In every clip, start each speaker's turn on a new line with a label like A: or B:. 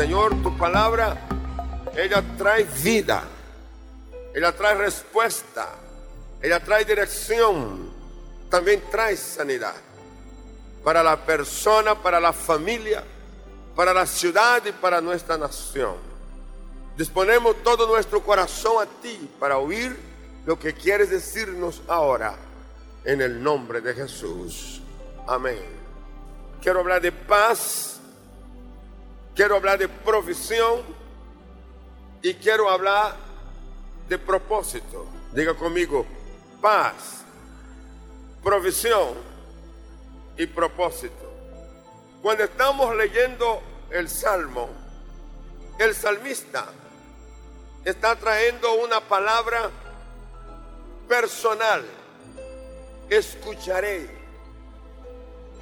A: Señor, tu palabra, ella trae vida, ella trae respuesta, ella trae dirección, también trae sanidad para la persona, para la familia, para la ciudad y para nuestra nación. Disponemos todo nuestro corazón a ti para oír lo que quieres decirnos ahora en el nombre de Jesús. Amén. Quiero hablar de paz, quiero hablar de provisión y quiero hablar de propósito. Diga conmigo, paz, provisión y propósito. Cuando estamos leyendo el Salmo, el salmista está trayendo una palabra personal. Escucharé.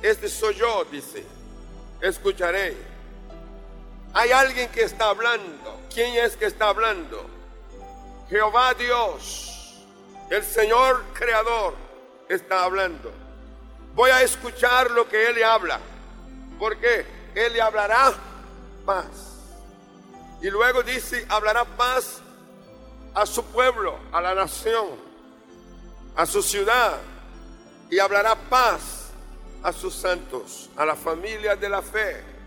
A: Este soy yo, dice. Escucharé. Hay alguien que está hablando. ¿Quién es que está hablando? Jehová Dios, el Señor Creador, está hablando. Voy a escuchar lo que Él le habla. Porque Él le hablará paz. Y luego dice, hablará paz a su pueblo, a la nación, a su ciudad. Y hablará paz a sus santos, a la familia de la fe.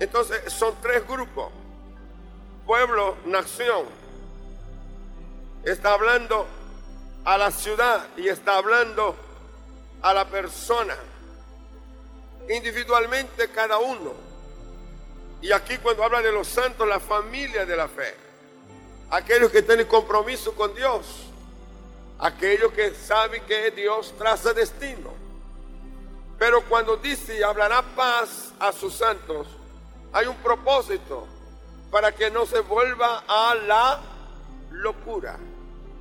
A: Entonces son tres grupos. Pueblo, nación. Está hablando a la ciudad y está hablando a la persona. Individualmente cada uno. Y aquí cuando habla de los santos, la familia de la fe. Aquellos que tienen compromiso con Dios. Aquellos que saben que Dios traza destino. Pero cuando dice hablará paz a sus santos, hay un propósito para que no se vuelva a la locura.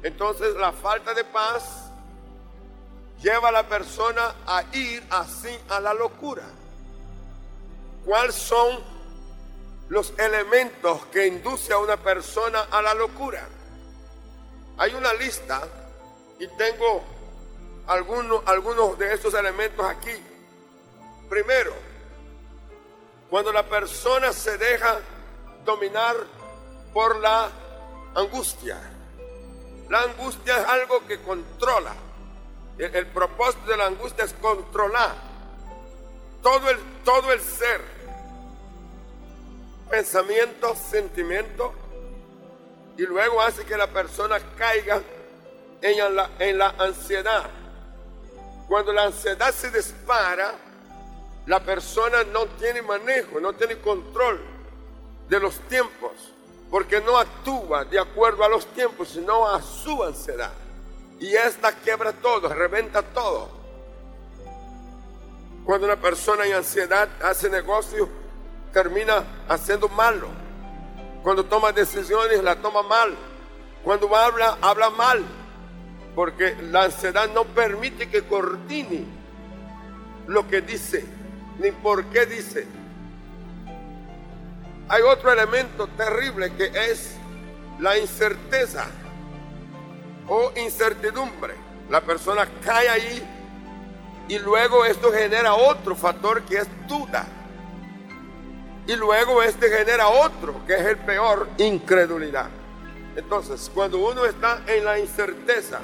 A: Entonces la falta de paz lleva a la persona a ir así a la locura. ¿Cuáles son los elementos que induce a una persona a la locura? Hay una lista y tengo algunos, algunos de estos elementos aquí. Primero, cuando la persona se deja dominar por la angustia. La angustia es algo que controla. El, propósito de la angustia es controlar todo el, todo el ser. Pensamiento, sentimiento. Y luego hace que la persona caiga en la, en la ansiedad. Cuando la ansiedad se dispara, la persona no tiene manejo, no tiene control de los tiempos, porque no actúa de acuerdo a los tiempos, sino a su ansiedad. Y esta quiebra todo, reventa todo. Cuando una persona en ansiedad hace negocio, termina haciendo malo. Cuando toma decisiones, la toma mal. Cuando habla, habla mal. Porque la ansiedad no permite que coordine lo que dice, ni por qué dice. Hay otro elemento terrible que es la incerteza o incertidumbre. La persona cae ahí y luego esto genera otro factor que es duda. Y luego este genera otro que es el peor, incredulidad. Entonces, cuando uno está en la incerteza,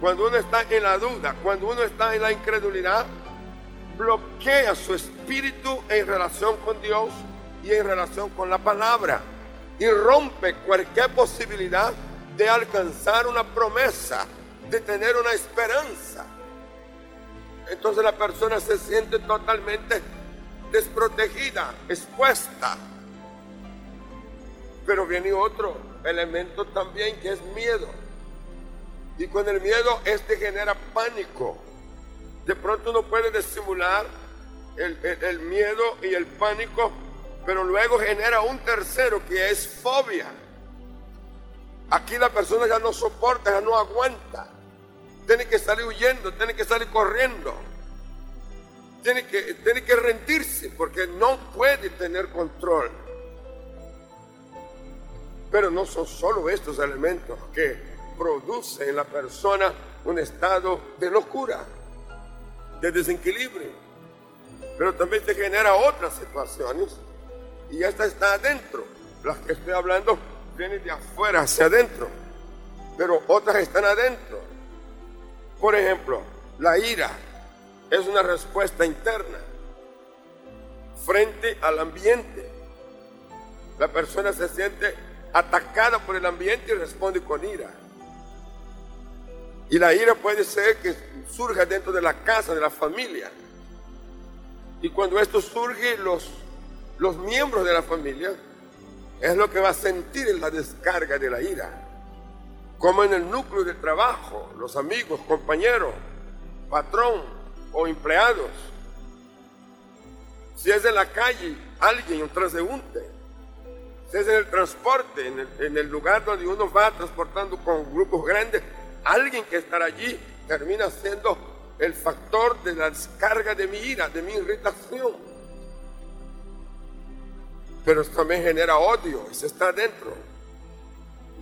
A: cuando uno está en la duda, cuando uno está en la incredulidad, bloquea su espíritu en relación con Dios y en relación con la palabra y rompe cualquier posibilidad de alcanzar una promesa, de tener una esperanza. Entonces la persona se siente totalmente desprotegida, expuesta. Pero viene otro elemento también que es miedo. Y con el miedo este genera pánico. De pronto uno puede disimular el, el, miedo y el pánico, pero luego genera un tercero que es fobia. Aquí la persona ya no soporta, ya no aguanta. Tiene que salir huyendo, tiene que salir corriendo. Tiene que, tiene que rendirse porque no puede tener control. Pero no son solo estos elementos que producen en la persona un estado de locura, de desequilibrio. Pero también se genera otras situaciones Y esta está adentro. Las que estoy hablando vienen de afuera hacia adentro. Pero otras están adentro. Por ejemplo, la ira es una respuesta interna frente al ambiente. La persona se siente atacada por el ambiente y responde con ira. Y la ira puede ser que surja dentro de la casa, de la familia. Y cuando esto surge, los, los miembros de la familia es lo que va a sentir en la descarga de la ira. Como en el núcleo de trabajo, los amigos, compañeros, patrón o empleados. Si es en la calle, alguien, un transeúnte. Si es en el transporte, en el, en el lugar donde uno va transportando con grupos grandes, alguien que estará allí termina siendo el factor de la descarga de mi ira, de mi irritación. Pero también genera odio, eso está dentro.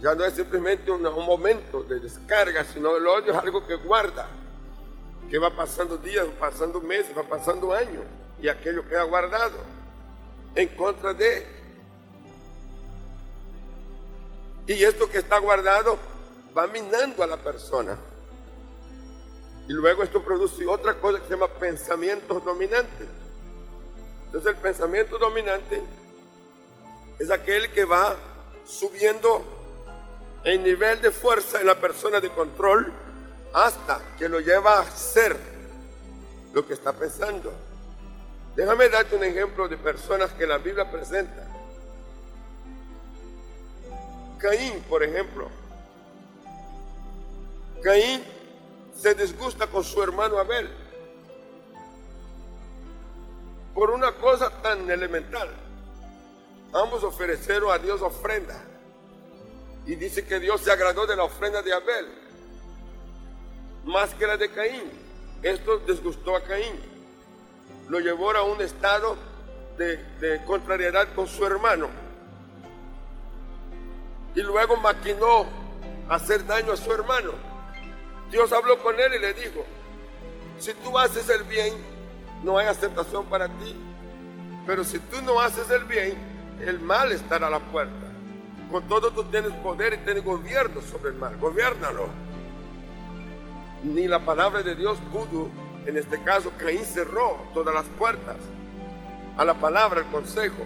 A: Ya no es simplemente un, momento de descarga, sino el odio es algo que guarda, que va pasando días, va pasando meses, va pasando años, y aquello queda guardado en contra de. Y esto que está guardado va minando a la persona. Y luego esto produce otra cosa que se llama pensamientos dominantes. Entonces el pensamiento dominante es aquel que va subiendo en nivel de fuerza en la persona de control hasta que lo lleva a ser lo que está pensando. Déjame darte un ejemplo de personas que la Biblia presenta. Caín, por ejemplo, Caín se disgusta con su hermano Abel por una cosa tan elemental. Ambos ofrecieron a Dios ofrenda. Y dice que Dios se agradó de la ofrenda de Abel más que la de Caín. Esto disgustó a Caín. Lo llevó a un estado de, de contrariedad con su hermano. Y luego maquinó hacer daño a su hermano. Dios habló con él y le dijo, si tú haces el bien, no hay aceptación para ti. Pero si tú no haces el bien, el mal estará a la puerta. Con todo tú tienes poder y tienes gobierno sobre el mal. Gobiernalo. Ni la palabra de Dios pudo, en este caso, Caín cerró todas las puertas a la palabra, al consejo,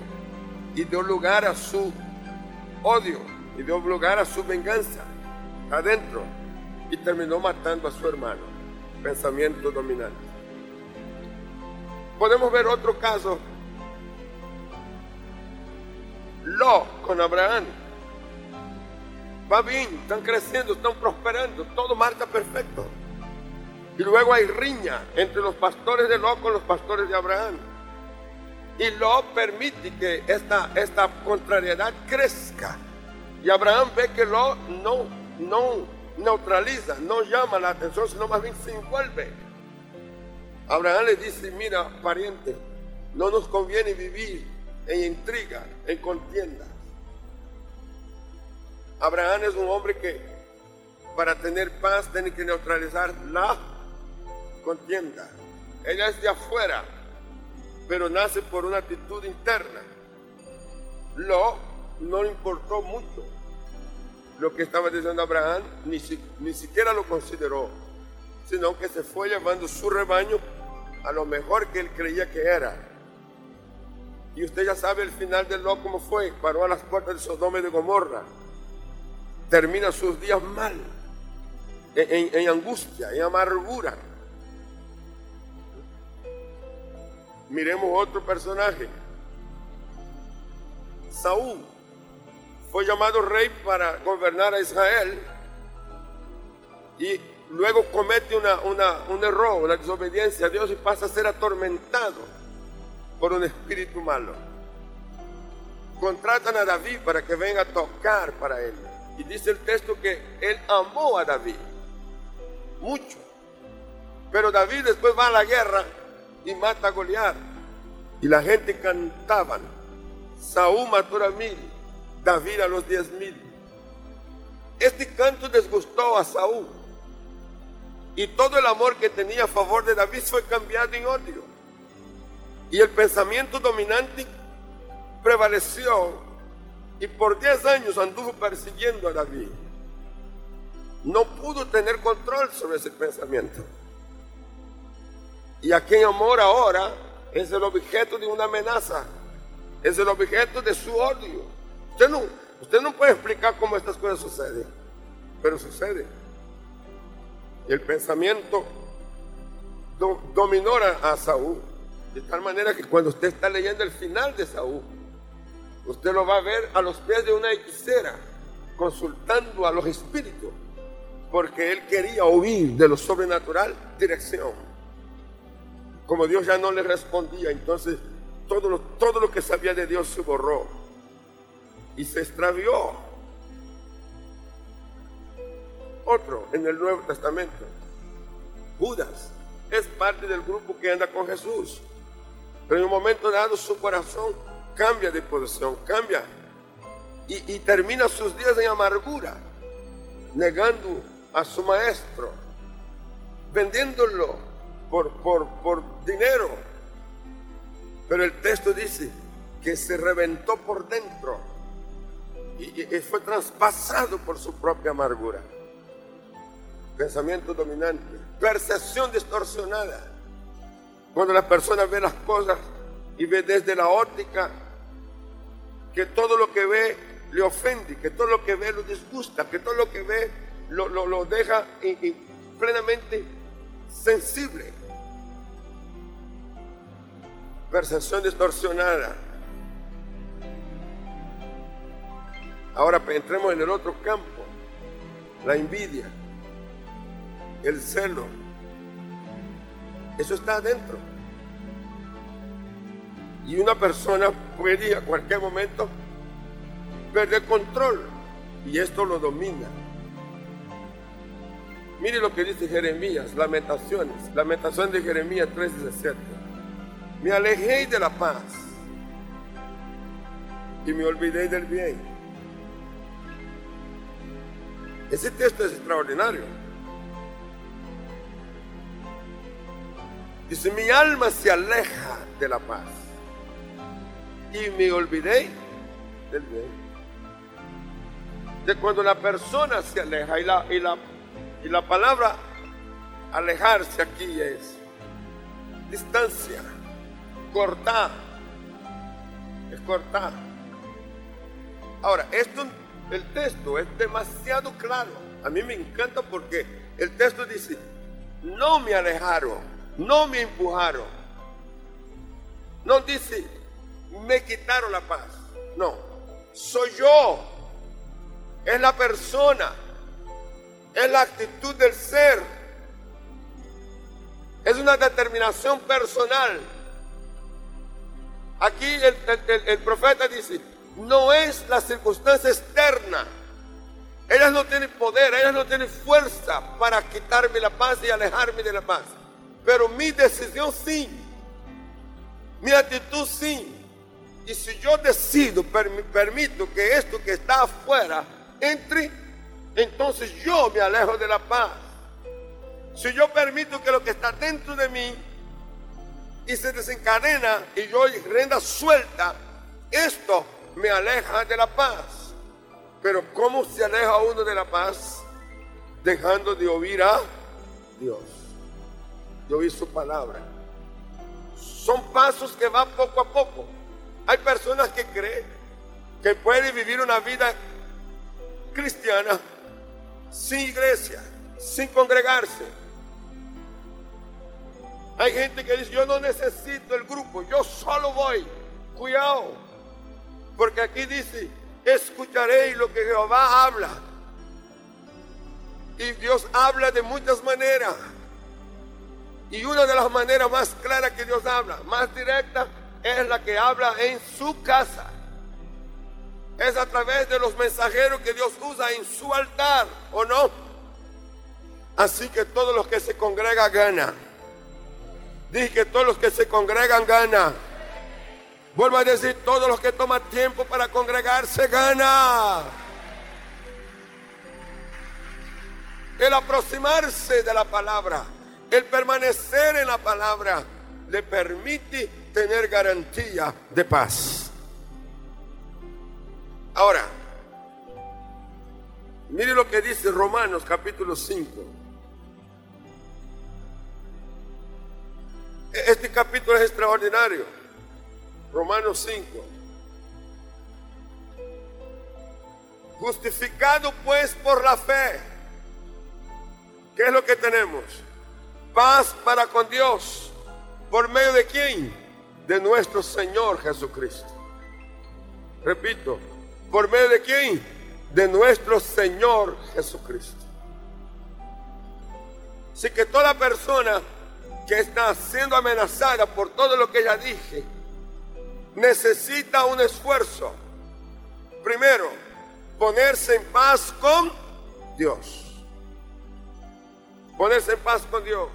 A: y dio lugar a su odio, y dio lugar a su venganza adentro y terminó matando a su hermano. Pensamiento dominante. Podemos ver otro caso. Lo con Abraham. Va bien, están creciendo, están prosperando, todo marcha perfecto. Y luego hay riña entre los pastores de Lo con los pastores de Abraham. Y Lo permite que esta, esta contrariedad crezca. Y Abraham ve que Lo no, no neutraliza, no llama la atención, sino más bien se envuelve. Abraham le dice, mira, pariente, no nos conviene vivir en intriga, en contienda. Abraham es un hombre que para tener paz tiene que neutralizar la contienda. Ella es de afuera, pero nace por una actitud interna. Lo no le importó mucho lo que estaba diciendo Abraham, ni, ni siquiera lo consideró, sino que se fue llevando su rebaño a lo mejor que él creía que era. Y usted ya sabe el final de Lot cómo fue, paró a las puertas de Sodoma y de Gomorra, termina sus días mal, en, en angustia, en amargura. Miremos otro personaje, Saúl fue llamado rey para gobernar a Israel y luego comete una, un error, una desobediencia a Dios y pasa a ser atormentado por un espíritu malo. Contratan a David para que venga a tocar para él. Y dice el texto que él amó a David mucho. Pero David después va a la guerra y mata a Goliat. Y la gente cantaban, Saúl mató a mil, David a los diez mil. Este canto desgustó a Saúl. Y todo el amor que tenía a favor de David fue cambiado en odio. Y el pensamiento dominante prevaleció y por 10 años anduvo persiguiendo a David. No pudo tener control sobre ese pensamiento. Y a quien amor ahora es el objeto de una amenaza, es el objeto de su odio. Usted no, usted no puede explicar cómo estas cosas suceden, pero sucede. Y el pensamiento dominó a, Saúl, de tal manera que cuando usted está leyendo el final de Saúl, usted lo va a ver a los pies de una hechicera, consultando a los espíritus, porque él quería oír de lo sobrenatural dirección como Dios ya no le respondía, entonces todo lo, todo lo que sabía de Dios se borró y se extravió. Otro en el Nuevo Testamento, Judas, es parte del grupo que anda con Jesús, pero en un momento dado su corazón cambia de posición, cambia y, termina sus días en amargura, negando a su maestro, vendiéndolo por, por, dinero. Pero el texto dice que se reventó por dentro y, fue traspasado por su propia amargura. Pensamiento dominante, percepción distorsionada. Cuando la persona ve las cosas y ve desde la óptica que todo lo que ve le ofende, que todo lo que ve lo disgusta, que todo lo que ve lo, lo, deja plenamente sensible percepción distorsionada. Ahora entremos en el otro campo, la envidia, el celo. Eso está adentro. Y una persona puede a cualquier momento perder control y esto lo domina. Mire lo que dice Jeremías, Lamentaciones, Lamentación de Jeremías 3:17 me alejé de la paz y me olvidé del bien. Ese texto es extraordinario. Dice, mi alma se aleja de la paz y me olvidé del bien. De cuando la persona se aleja y la, y la, y la palabra alejarse aquí es distancia cortar. Es cortar. Ahora, esto, el texto es demasiado claro. A mí me encanta porque el texto dice, no me alejaron, no me empujaron. No dice, me quitaron la paz. No, soy yo. Es la persona. Es la actitud del ser. Es una determinación personal Aquí el, profeta dice, no es la circunstancia externa. Ellas no tienen poder, ellas no tienen fuerza para quitarme la paz y alejarme de la paz. Pero mi decisión sí. Mi actitud sí. Y si yo decido, permito que esto que está afuera entre, entonces yo me alejo de la paz. Si yo permito que lo que está dentro de mí y se desencadena y yo renda suelta, esto me aleja de la paz. Pero ¿cómo se aleja uno de la paz? Dejando de oír a Dios, de oír su palabra. Son pasos que van poco a poco. Hay personas que creen que pueden vivir una vida cristiana sin iglesia, sin congregarse hay gente que dice, yo no necesito el grupo, yo solo voy. Cuidado, porque aquí dice, escucharéis lo que Jehová habla. Y Dios habla de muchas maneras. Y una de las maneras más claras que Dios habla, más directa, es la que habla en su casa. Es a través de los mensajeros que Dios usa en su altar, ¿o no? Así que todos los que se congregan ganan. Dije que todos los que se congregan ganan. Vuelvo a decir, todos los que toman tiempo para congregarse gana. El aproximarse de la palabra, el permanecer en la palabra, le permite tener garantía de paz. Ahora, mire lo que dice Romanos capítulo 5. E-, este capítulo es extraordinario. Romanos 5. Justificado pues por la fe. ¿Qué es lo que tenemos? Paz para con Dios. ¿Por medio de quién? De nuestro Señor Jesucristo. Repito, ¿por medio de quién? De nuestro Señor Jesucristo. Así que toda persona que está siendo amenazada por todo lo que ya dije, necesita un esfuerzo. Primero, ponerse en paz con Dios. Ponerse en paz con Dios.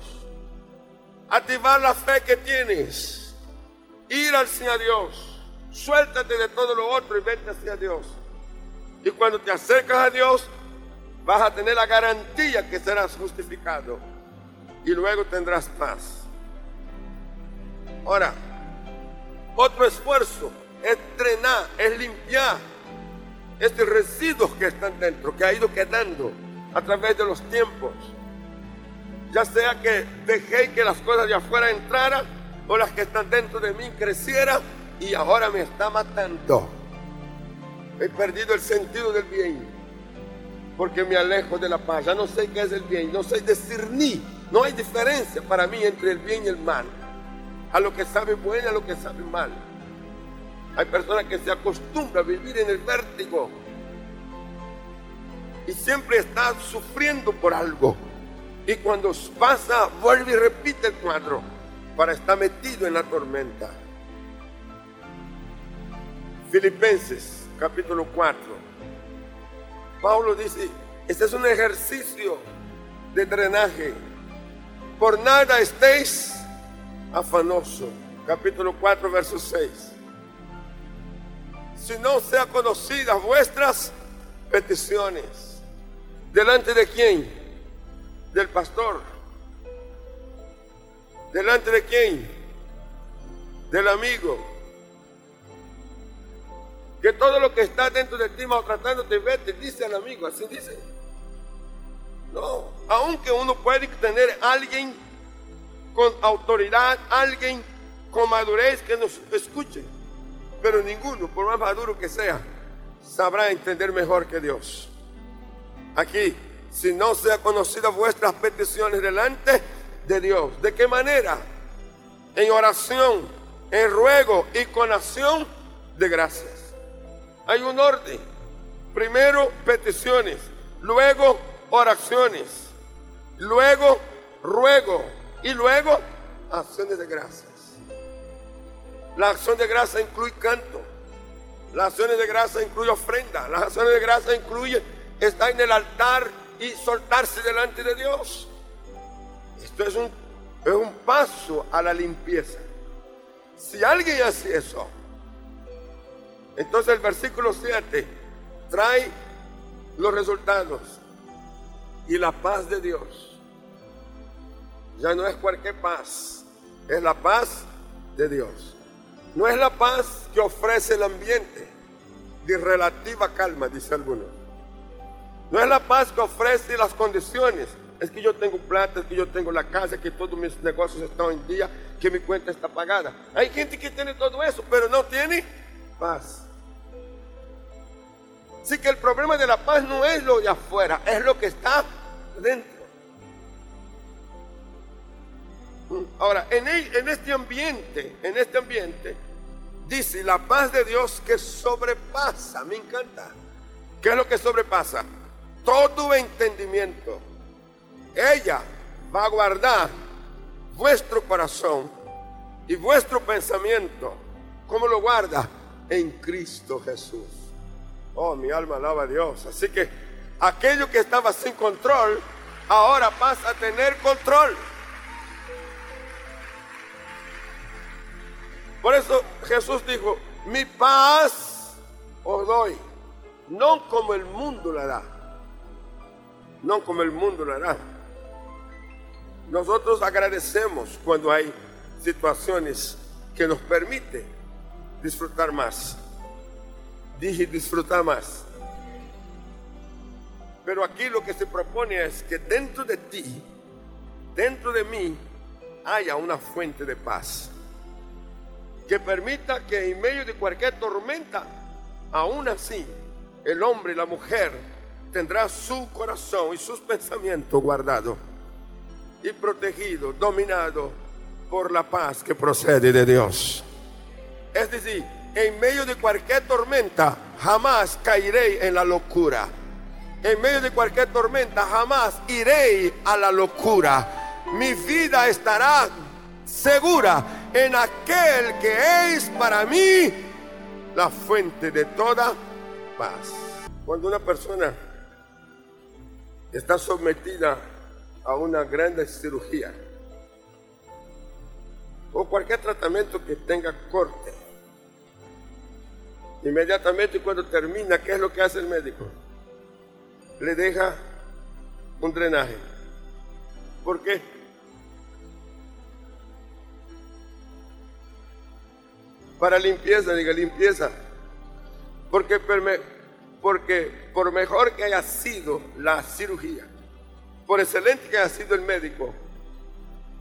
A: Activar la fe que tienes. Ir Señor Dios. Suéltate de todo lo otro y vete hacia Dios. Y cuando te acercas a Dios, vas a tener la garantía que serás justificado. Y luego tendrás paz. Ahora, otro esfuerzo es drenar, es limpiar estos residuos que están dentro, que ha ido quedando a través de los tiempos. Ya sea que dejé que las cosas de afuera entraran o las que están dentro de mí crecieran y ahora me está matando. He perdido el sentido del bien porque me alejo de la paz. Ya no sé qué es el bien, no sé discernir. No hay diferencia para mí entre el bien y el mal. A lo que sabe bueno y a lo que sabe mal. Hay personas que se acostumbran a vivir en el vértigo y siempre están sufriendo por algo. Y cuando pasa, vuelve y repite el cuadro para estar metido en la tormenta. Filipenses capítulo 4. Pablo dice, este es un ejercicio de drenaje. Por nada estéis afanoso. Capítulo 4, verso 6 si no sea conocidas vuestras peticiones. ¿Delante de quién? Del pastor. ¿Delante de quién? Del amigo. Que todo lo que está dentro de ti maltratándote, vete, dice al amigo, así dice. No, aunque uno puede tener alguien con autoridad, alguien con madurez que nos escuche pero ninguno, por más maduro que sea, sabrá entender mejor que Dios. Aquí, si no sea conocida vuestras peticiones delante de Dios, ¿de qué manera? En oración, en ruego y con acción de gracias. Hay un orden. Primero peticiones, luego oraciones, luego ruego y luego acciones de gracias. La acción de gracia incluye canto. Las acciones de gracia incluye ofrenda. Las acciones de gracia incluye estar en el altar y soltarse delante de Dios. Esto es un, es un paso a la limpieza. Si alguien hace eso, entonces el versículo 7 trae los resultados y la paz de Dios. Ya no es cualquier paz, es la paz de Dios. No es la paz que ofrece el ambiente de relativa calma, dice algunos. No es la paz que ofrece las condiciones. Es que yo tengo plata, es que yo tengo la casa, que todos mis negocios están en día, que mi cuenta está pagada. Hay gente que tiene todo eso, pero no tiene paz. Así que el problema de la paz no es lo de afuera, es lo que está dentro. Ahora, en, este ambiente, en este ambiente, Dice, la paz de Dios que sobrepasa, me encanta. ¿Qué es lo que sobrepasa? Todo entendimiento. Ella va a guardar vuestro corazón y vuestro pensamiento. ¿Cómo lo guarda? En Cristo Jesús. Oh, mi alma alaba a Dios. Así que aquello que estaba sin control, ahora pasa a tener control. Por eso Jesús dijo, mi paz os doy, no como el mundo la da, no como el mundo la da. Nosotros agradecemos cuando hay situaciones que nos permiten disfrutar más. dije disfrutar más. Pero aquí lo que se propone es que dentro de ti, dentro de mí, haya una fuente de paz. Que permita que en medio de cualquier tormenta, aún así, el hombre y la mujer tendrá su corazón y sus pensamientos guardados y protegido, dominado por la paz que procede de Dios. Es decir, en medio de cualquier tormenta jamás caeré en la locura. En medio de cualquier tormenta jamás iré a la locura. Mi vida estará segura en aquel que es para mí la fuente de toda paz. Cuando una persona está sometida a una grande cirugía o cualquier tratamiento que tenga corte, inmediatamente cuando termina, ¿qué es lo que hace el médico? Le deja un drenaje. ¿Por qué? Para limpieza, diga limpieza. Porque, por mejor que haya sido la cirugía, por excelente que haya sido el médico,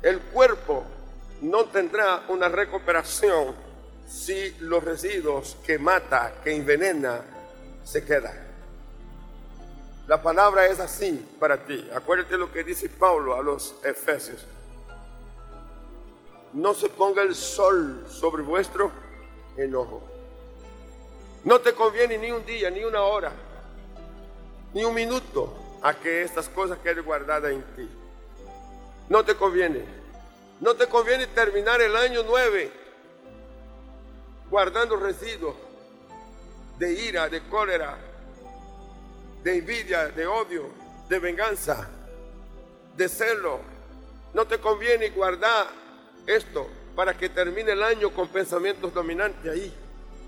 A: el cuerpo no tendrá una recuperación si los residuos que mata, que envenena, se quedan. La palabra es así para ti. Acuérdate lo que dice Pablo a los Efesios. No se ponga el sol sobre vuestro enojo. No te conviene ni un día, ni una hora, ni un minuto a que estas cosas queden guardadas en ti. No te conviene. No te conviene terminar el año 9 guardando residuos de ira, de cólera, de envidia, de odio, de venganza, de celo. No te conviene guardar esto para que termine el año con pensamientos dominantes ahí.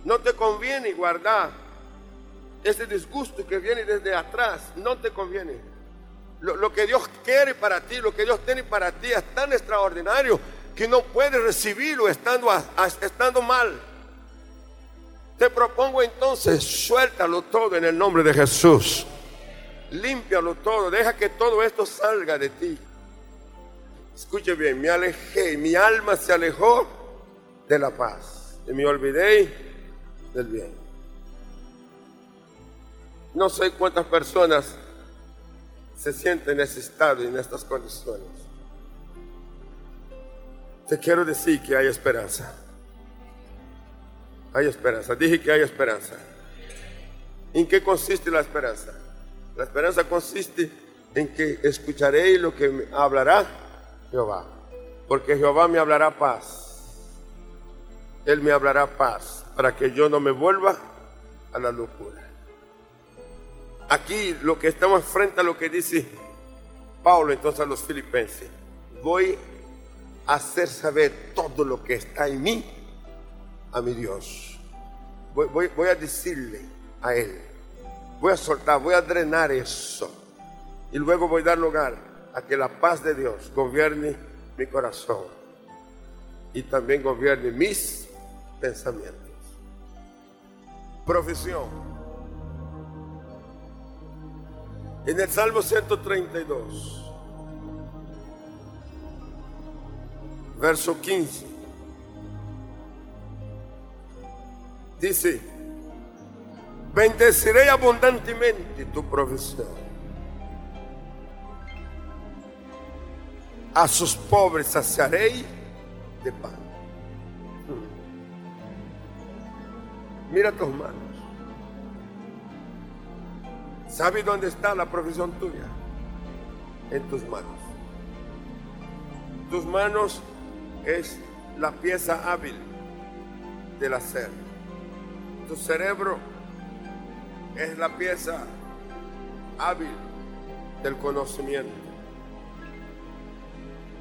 A: No te conviene guardar ese disgusto que viene desde atrás. No te conviene. Lo, que Dios quiere para ti, lo que Dios tiene para ti es tan extraordinario que no puedes recibirlo estando, estando mal. Te propongo entonces, suéltalo todo en el nombre de Jesús. Límpialo todo, deja que todo esto salga de ti. Escuche bien, me alejé, mi alma se alejó de la paz y me olvidé del bien. No sé cuántas personas se sienten necesitadas en estas condiciones. Te quiero decir que hay esperanza. Hay esperanza. Dije que hay esperanza. ¿En qué consiste la esperanza? La esperanza consiste en que escucharé lo que me hablará Jehová. Porque Jehová me hablará paz. Él me hablará paz para que yo no me vuelva a la locura. Aquí lo que estamos frente a lo que dice Pablo entonces a los filipenses. Voy a hacer saber todo lo que está en mí a mi Dios. Voy, a decirle a Él. Voy a soltar, voy a drenar eso. Y luego voy a dar lugar que la paz de Dios gobierne mi corazón. Y también gobierne mis pensamientos. Profesión. En el Salmo 132, verso 15. Dice, bendeciré abundantemente tu provisión. A sus pobres saciaré de pan. Mira tus manos. ¿Sabe dónde está la provisión tuya? En tus manos. Tus manos es la pieza hábil del hacer. Tu cerebro es la pieza hábil del conocimiento.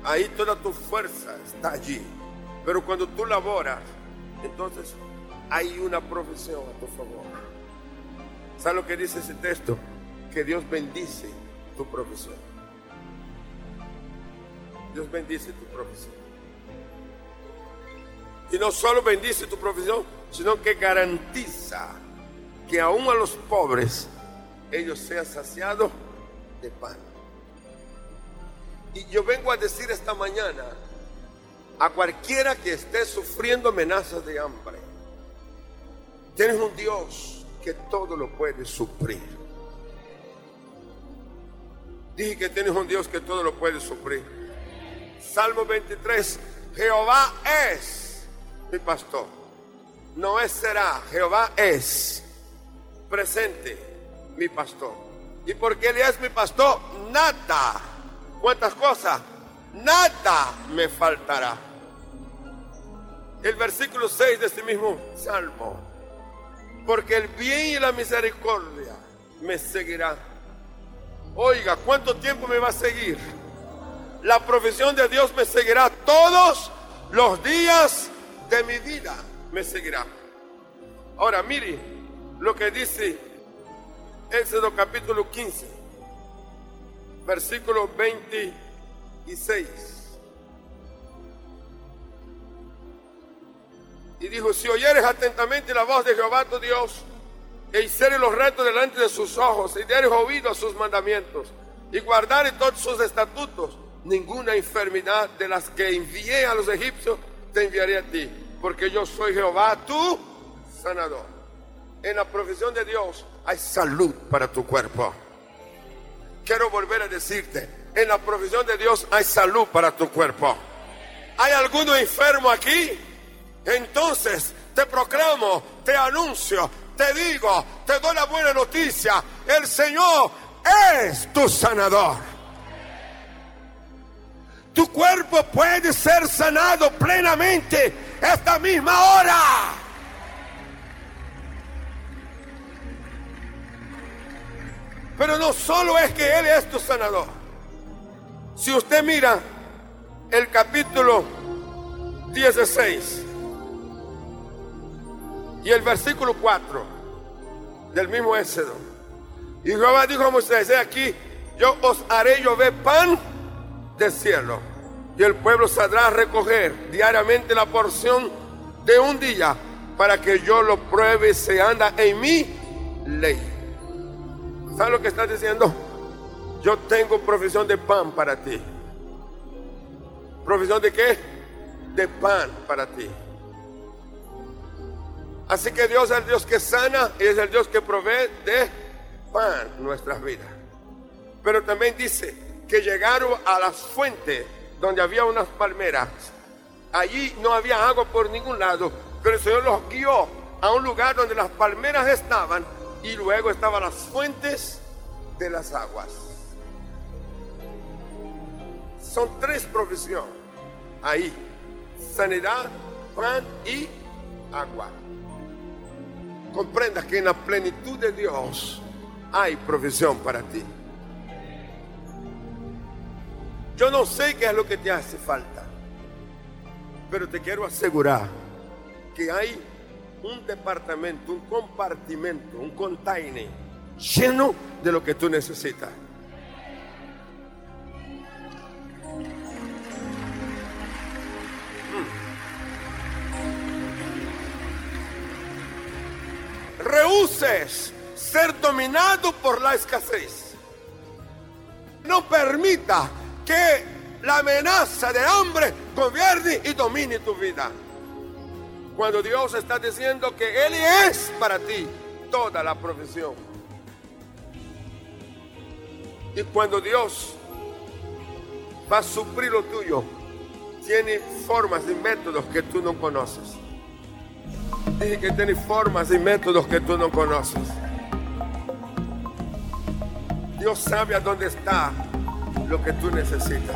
A: Ahí toda tu fuerza está allí. Pero cuando tú laboras, entonces hay una profesión a tu favor. ¿Sabes lo que dice ese texto? Que Dios bendice tu profesión. Dios bendice tu profesión. Y no solo bendice tu profesión, sino que garantiza que aún a los pobres ellos sean saciados de pan. Y yo vengo a decir esta mañana a cualquiera que esté sufriendo amenazas de hambre, tienes un Dios que todo lo puede suplir. Dije que tienes un Dios que todo lo puede suplir. Salmo 23, Jehová es mi pastor. No es será, Jehová es presente mi pastor. Y porque Él es mi pastor, nada, ¿cuántas cosas? Nada me faltará. El versículo 6 de este mismo salmo. Porque el bien y la misericordia me seguirán. Oiga, ¿cuánto tiempo me va a seguir? La profesión de Dios me seguirá todos los días de mi vida. Me seguirá. Ahora, mire lo que dice Éxodo capítulo 15, versículo 26. Y dijo, si oyeres atentamente la voz de Jehová tu Dios, e hicieres los retos delante de sus ojos, y dieres oído a sus mandamientos, y guardares todos sus estatutos, ninguna enfermedad de las que envié a los egipcios te enviaré a ti, porque yo soy Jehová tu sanador. En la profesión de Dios hay salud para tu cuerpo. Quiero volver a decirte, en la profesión de Dios hay salud para tu cuerpo. ¿Hay alguno enfermo aquí? Entonces te proclamo, te anuncio, te digo, te doy la buena noticia. El Señor es tu sanador. Tu cuerpo puede ser sanado plenamente esta misma hora. Pero no solo es que Él es tu sanador. Si usted mira el capítulo 16 y el versículo 4 del mismo Éxodo. Y Jehová dijo a Moisés, aquí, yo os haré llover pan del cielo. Y el pueblo saldrá a recoger diariamente la porción de un día para que yo lo pruebe se anda en mi ley. ¿Sabes lo que está diciendo? Yo tengo profesión de pan para ti. ¿Profesión de qué? De pan para ti. Así que Dios es el Dios que sana y es el Dios que provee de pan nuestras vidas. Pero también dice que llegaron a las fuentes donde había unas palmeras. Allí no había agua por ningún lado, pero el Señor los guió a un lugar donde las palmeras estaban y luego estaban las fuentes de las aguas. Son tres profesiones ahí. Sanidad, pan y agua. Comprenda que en la plenitud de Dios hay provisión para ti. Yo no sé qué es lo que te hace falta, pero te quiero asegurar que hay un departamento, un compartimento, un container lleno de lo que tú necesitas. Rehuses ser dominado por la escasez. No permita que la amenaza de hambre gobierne y domine tu vida. Cuando Dios está diciendo que Él es para ti toda la provisión. Y cuando Dios va a suplir lo tuyo, tiene formas y métodos que tú no conoces. Dije que tiene formas y métodos que tú no conoces. Dios sabe a dónde está lo que tú necesitas.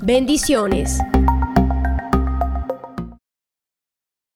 B: Bendiciones.